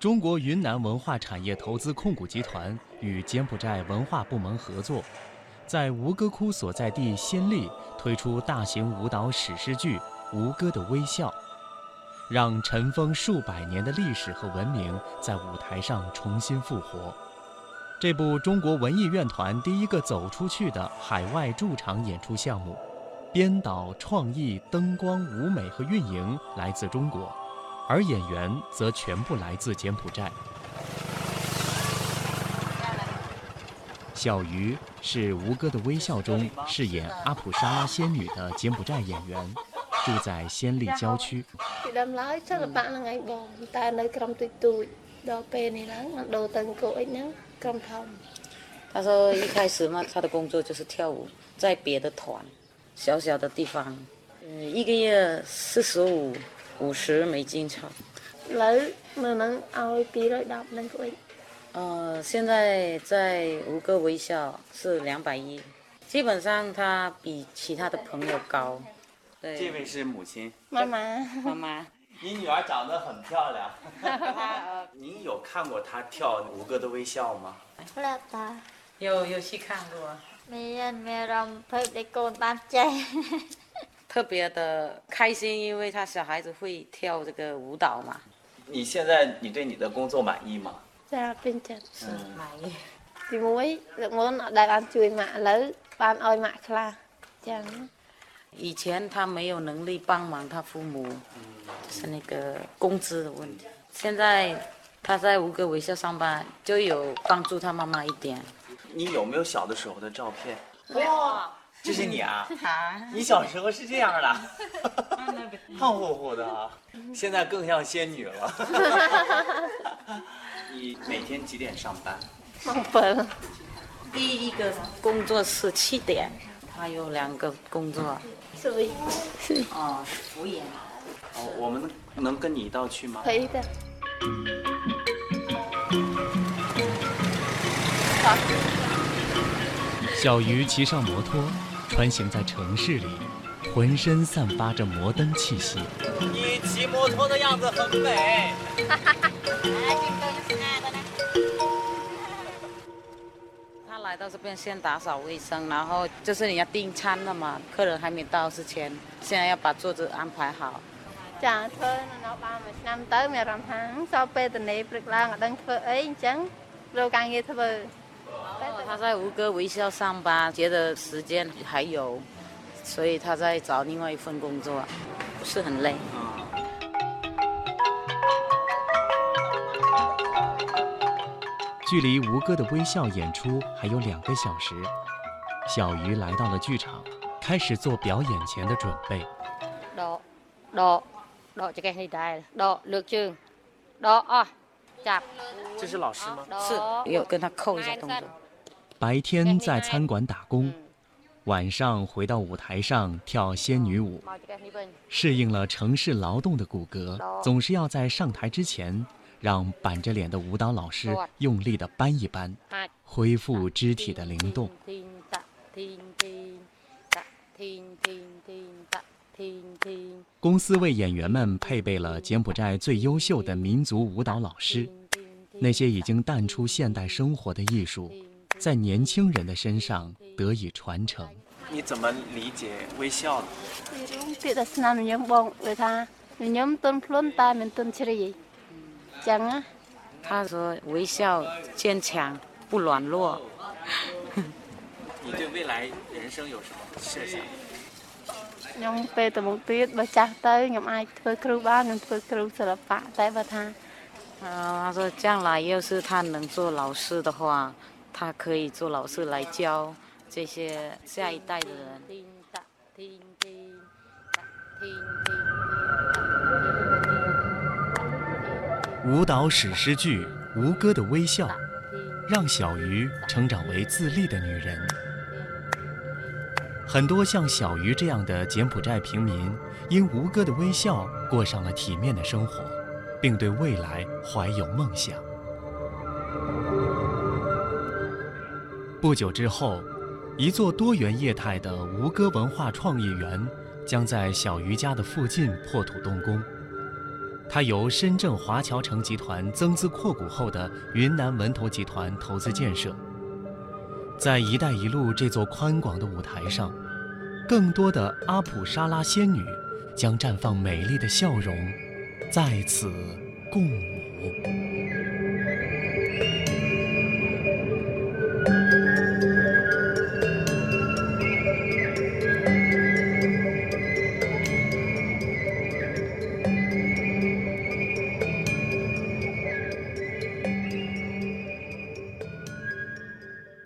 中国云南文化产业投资控股集团与柬埔寨文化部门合作，在吴哥窟所在地暹粒推出大型舞蹈史诗剧《吴哥的微笑》，让尘封数百年的历史和文明在舞台上重新复活。这部中国文艺院团第一个走出去的海外驻场演出项目，编导、创意、灯光、舞美和运营来自中国。而演员则全部来自柬埔寨。小鱼是《吴哥的微笑》中饰演阿普沙拉仙女的柬埔寨演员，住在暹粒郊区。他说一开始嘛，他的工作就是跳舞，在别的团，小小的地方，嗯，一个月四十五。五十美金钞。呃，现在在吴哥微笑是两百一，基本上他比其他的朋友高。对，这位是母亲。妈妈。妈妈。你女儿长得很漂亮。您有看过她跳吴哥的微笑吗？有有去看过。没没让陪你过大节。特别的开心，因为他小孩子会跳这个舞蹈嘛。你现在你对你的工作满意吗？在并且是满意。第一，我拿来帮助马了，帮爱马克啦，这样。以前他没有能力帮忙他父母，是那个工资的问题。现在他在吴哥微笑上班，就有帮助他妈妈一点。你有没有小的时候的照片？哇！这是你啊！你小时候是这样的，胖乎乎的，现在更像仙女了。你每天几点上班？上班。第一个工作是七点，他有两个工作。是不？是。哦，服务员。哦，我们能跟你一道去吗？可以的。好。小鱼骑上摩托。穿行在城市里，浑身散发着摩登气息。你骑摩托的样子很美。他来到这边先打扫卫生，然后就是你要订餐的嘛，客人还没到之前，现在要把桌子安排好。ចាធ្វើនៅបានមួយឆ្នាំទៅមានអារម្មណ៍ថាសល់ពេលទៅនេះព្រឹកឡើងអត់ដឹងធ្វើអីអញ្ចឹងរកការងារធ្វើ 他在吴哥微笑上班，觉得时间还有，所以他在找另外一份工作，不是很累。距离吴哥的微笑演出还有两个小时，小鱼来到了剧场，开始做表演前的准备。đo đo cho cái này đây đo lược trường đo à chặt 这是老师吗？是，有跟他扣一下动作。白天在餐馆打工，晚上回到舞台上跳仙女舞。适应了城市劳动的骨骼，总是要在上台之前，让板着脸的舞蹈老师用力的搬一搬，恢复肢体的灵动。公司为演员们配备了柬埔寨最优秀的民族舞蹈老师，那些已经淡出现代生活的艺术。在年轻人的身上得以传承。你怎么理解微笑的？讲啊，他说微笑坚强不软弱。你对未来人生有什么设想？ខ្ញុំពេលទៅមុខទៀតបើចាស់ទៅខ្ញុំអាចធ្វើគ្រូបានខ្ញុំធ្វើគ្រូសិល្បៈតែបើថា他说将来要是他能做老师的话。 他可以做老师来教这些下一代的人。舞蹈史诗剧《吴哥的微笑》，让小鱼成长为自立的女人。很多像小鱼这样的柬埔寨平民，因吴哥的微笑过上了体面的生活，并对未来怀有梦想。不久之后，一座多元业态的吴哥文化创意园将在小鱼家的附近破土动工。它由深圳华侨城集团增资扩股后的云南文投集团投资建设。在“一带一路”这座宽广的舞台上，更多的阿普沙拉仙女将绽放美丽的笑容，在此共舞。